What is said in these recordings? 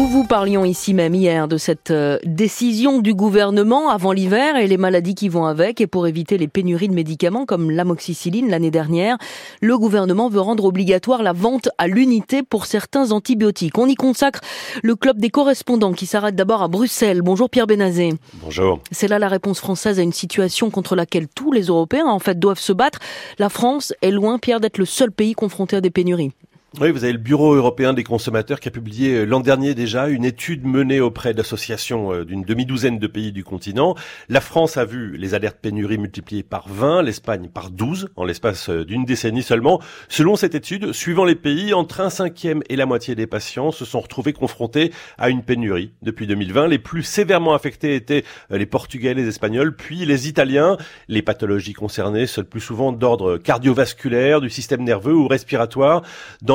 Nous vous parlions ici même hier de cette euh, décision du gouvernement avant l'hiver et les maladies qui vont avec. Et pour éviter les pénuries de médicaments comme l'amoxicilline l'année dernière, le gouvernement veut rendre obligatoire la vente à l'unité pour certains antibiotiques. On y consacre le club des correspondants qui s'arrête d'abord à Bruxelles. Bonjour Pierre Benazé. Bonjour. C'est là la réponse française à une situation contre laquelle tous les Européens en fait doivent se battre. La France est loin, Pierre, d'être le seul pays confronté à des pénuries. Oui, vous avez le Bureau européen des consommateurs qui a publié euh, l'an dernier déjà une étude menée auprès d'associations euh, d'une demi-douzaine de pays du continent. La France a vu les alertes pénuries multipliées par 20, l'Espagne par 12 en l'espace euh, d'une décennie seulement. Selon cette étude, suivant les pays, entre un cinquième et la moitié des patients se sont retrouvés confrontés à une pénurie depuis 2020. Les plus sévèrement affectés étaient les Portugais, les Espagnols, puis les Italiens. Les pathologies concernées sont le plus souvent d'ordre cardiovasculaire, du système nerveux ou respiratoire.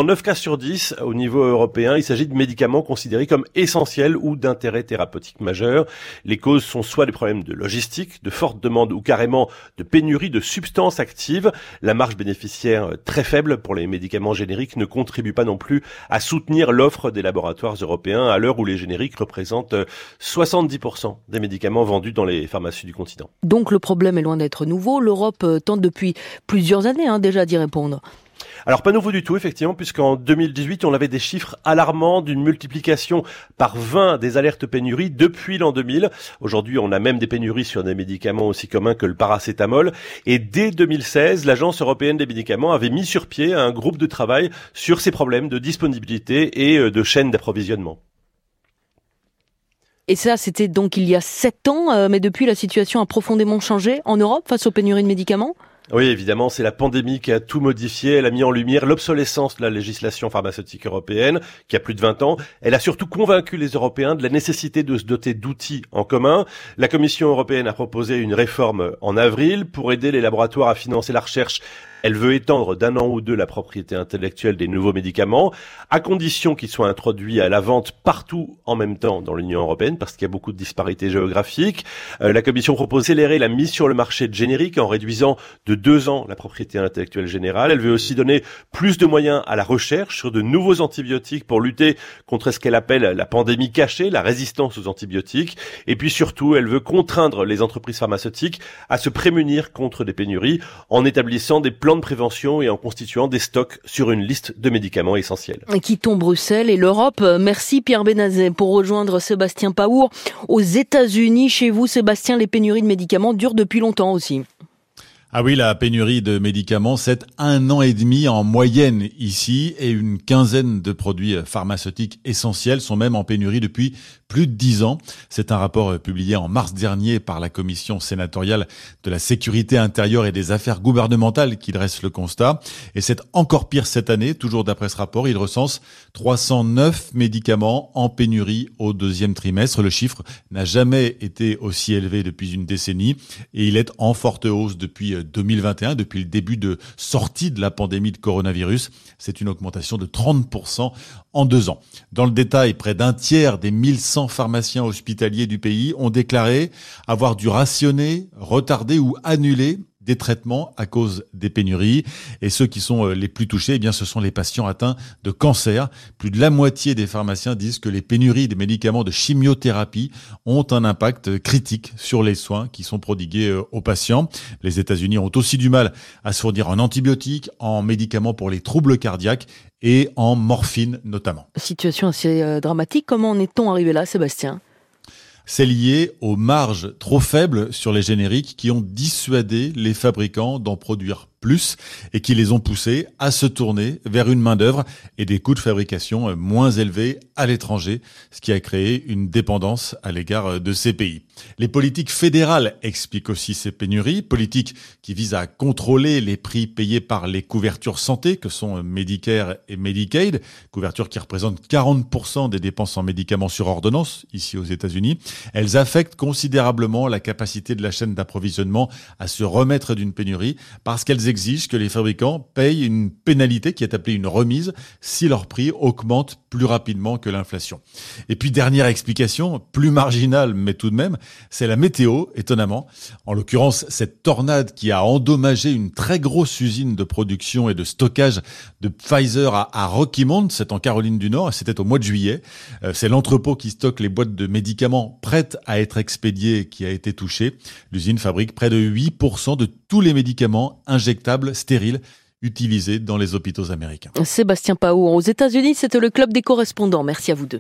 9 cas sur 10 au niveau européen, il s'agit de médicaments considérés comme essentiels ou d'intérêt thérapeutique majeur. Les causes sont soit des problèmes de logistique, de forte demande ou carrément de pénurie de substances actives. La marge bénéficiaire très faible pour les médicaments génériques ne contribue pas non plus à soutenir l'offre des laboratoires européens à l'heure où les génériques représentent 70% des médicaments vendus dans les pharmacies du continent. Donc le problème est loin d'être nouveau. L'Europe tente depuis plusieurs années hein, déjà d'y répondre. Alors pas nouveau du tout effectivement puisqu'en 2018 on avait des chiffres alarmants d'une multiplication par 20 des alertes pénuries depuis l'an 2000. Aujourd'hui on a même des pénuries sur des médicaments aussi communs que le paracétamol et dès 2016 l'agence européenne des médicaments avait mis sur pied un groupe de travail sur ces problèmes de disponibilité et euh, de chaîne d'approvisionnement. Et ça, c'était donc il y a sept ans, euh, mais depuis, la situation a profondément changé en Europe face aux pénuries de médicaments? Oui, évidemment, c'est la pandémie qui a tout modifié. Elle a mis en lumière l'obsolescence de la législation pharmaceutique européenne, qui a plus de 20 ans. Elle a surtout convaincu les Européens de la nécessité de se doter d'outils en commun. La Commission européenne a proposé une réforme en avril pour aider les laboratoires à financer la recherche elle veut étendre d'un an ou deux la propriété intellectuelle des nouveaux médicaments, à condition qu'ils soient introduits à la vente partout en même temps dans l'Union européenne, parce qu'il y a beaucoup de disparités géographiques. Euh, la Commission propose d'accélérer la mise sur le marché de génériques en réduisant de deux ans la propriété intellectuelle générale. Elle veut aussi donner plus de moyens à la recherche sur de nouveaux antibiotiques pour lutter contre ce qu'elle appelle la pandémie cachée, la résistance aux antibiotiques. Et puis surtout, elle veut contraindre les entreprises pharmaceutiques à se prémunir contre des pénuries en établissant des plans de prévention et en constituant des stocks sur une liste de médicaments essentiels. Quittons Bruxelles et l'Europe. Merci Pierre Benazet pour rejoindre Sébastien Paour aux États-Unis. Chez vous, Sébastien, les pénuries de médicaments durent depuis longtemps aussi. Ah oui, la pénurie de médicaments, c'est un an et demi en moyenne ici et une quinzaine de produits pharmaceutiques essentiels sont même en pénurie depuis plus de dix ans. C'est un rapport publié en mars dernier par la commission sénatoriale de la sécurité intérieure et des affaires gouvernementales qui dresse le constat. Et c'est encore pire cette année. Toujours d'après ce rapport, il recense 309 médicaments en pénurie au deuxième trimestre. Le chiffre n'a jamais été aussi élevé depuis une décennie et il est en forte hausse depuis 2021, depuis le début de sortie de la pandémie de coronavirus. C'est une augmentation de 30% en deux ans. Dans le détail, près d'un tiers des 1100 pharmaciens hospitaliers du pays ont déclaré avoir dû rationner, retarder ou annuler des traitements à cause des pénuries. Et ceux qui sont euh, les plus touchés, eh bien, ce sont les patients atteints de cancer. Plus de la moitié des pharmaciens disent que les pénuries des médicaments de chimiothérapie ont un impact critique sur les soins qui sont prodigués euh, aux patients. Les États-Unis ont aussi du mal à se fournir en antibiotiques, en médicaments pour les troubles cardiaques et en morphine notamment. Situation assez euh, dramatique. Comment en est-on arrivé là, Sébastien? C'est lié aux marges trop faibles sur les génériques qui ont dissuadé les fabricants d'en produire et qui les ont poussés à se tourner vers une main-d'œuvre et des coûts de fabrication moins élevés à l'étranger, ce qui a créé une dépendance à l'égard de ces pays. Les politiques fédérales expliquent aussi ces pénuries, politiques qui visent à contrôler les prix payés par les couvertures santé que sont Medicare et Medicaid, couvertures qui représentent 40% des dépenses en médicaments sur ordonnance ici aux États-Unis. Elles affectent considérablement la capacité de la chaîne d'approvisionnement à se remettre d'une pénurie parce qu'elles exigent que les fabricants payent une pénalité qui est appelée une remise si leur prix augmente plus rapidement que l'inflation. Et puis dernière explication, plus marginale mais tout de même, c'est la météo, étonnamment. En l'occurrence, cette tornade qui a endommagé une très grosse usine de production et de stockage de Pfizer à, Rocky Mount, c'est en Caroline du Nord, c'était au mois de juillet. Euh, c'est l'entrepôt qui stocke les boîtes de médicaments prêtes à être expédiées qui a été touché. L'usine fabrique près de 8% de tous les médicaments dans les hôpitaux américains. Sébastien Pau, aux États-Unis, c'était le club des correspondants. Merci à vous deux.